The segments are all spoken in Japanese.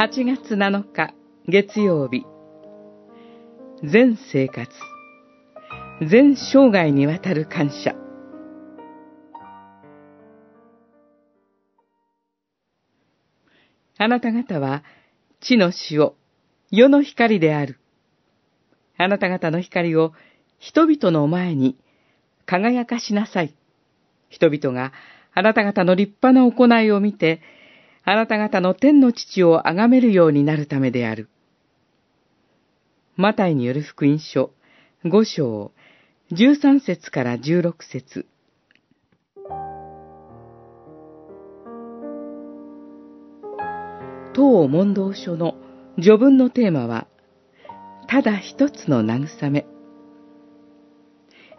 8月7日月曜日。全生活。全生涯にわたる感謝。あなた方は地の塩、世の光である。あなた方の光を人々の前に輝かしなさい。人々があなた方の立派な行いを見て、あなた方の天の父を崇めるようになるためである。マタイによる福音書5章13節から16節当問答書の序文のテーマは、ただ一つの慰め。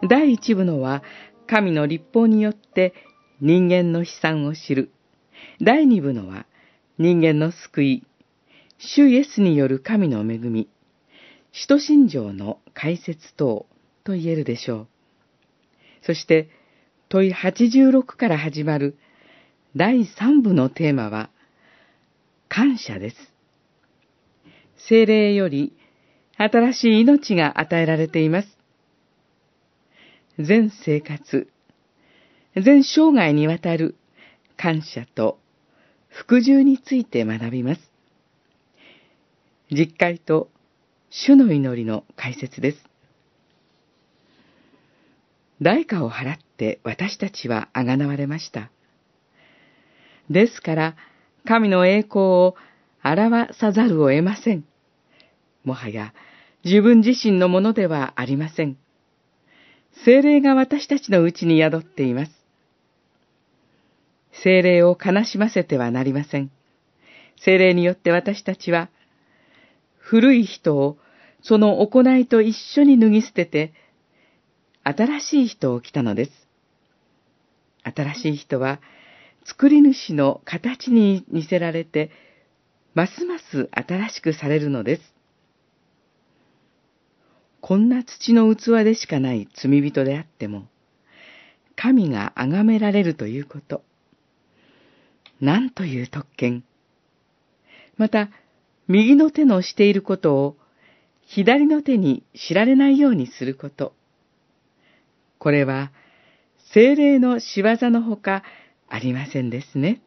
第一部のは、神の立法によって人間の悲惨を知る。第二部のは、人間の救い、主イエスによる神の恵み、使徒信条の解説等と言えるでしょう。そして、問い86から始まる第三部のテーマは、感謝です。精霊より新しい命が与えられています。全生活、全生涯にわたる感謝と服従について学びます。実会と主の祈りの解説です。代価を払って私たちはあがなわれました。ですから、神の栄光を表さざるを得ません。もはや自分自身のものではありません。精霊が私たちのうちに宿っています。精霊を悲しませてはなりません。精霊によって私たちは、古い人をその行いと一緒に脱ぎ捨てて、新しい人を来たのです。新しい人は、作り主の形に似せられて、ますます新しくされるのです。こんな土の器でしかない罪人であっても、神が崇められるということ。なんという特権。また、右の手のしていることを、左の手に知られないようにすること。これは、精霊の仕業のほか、ありませんですね。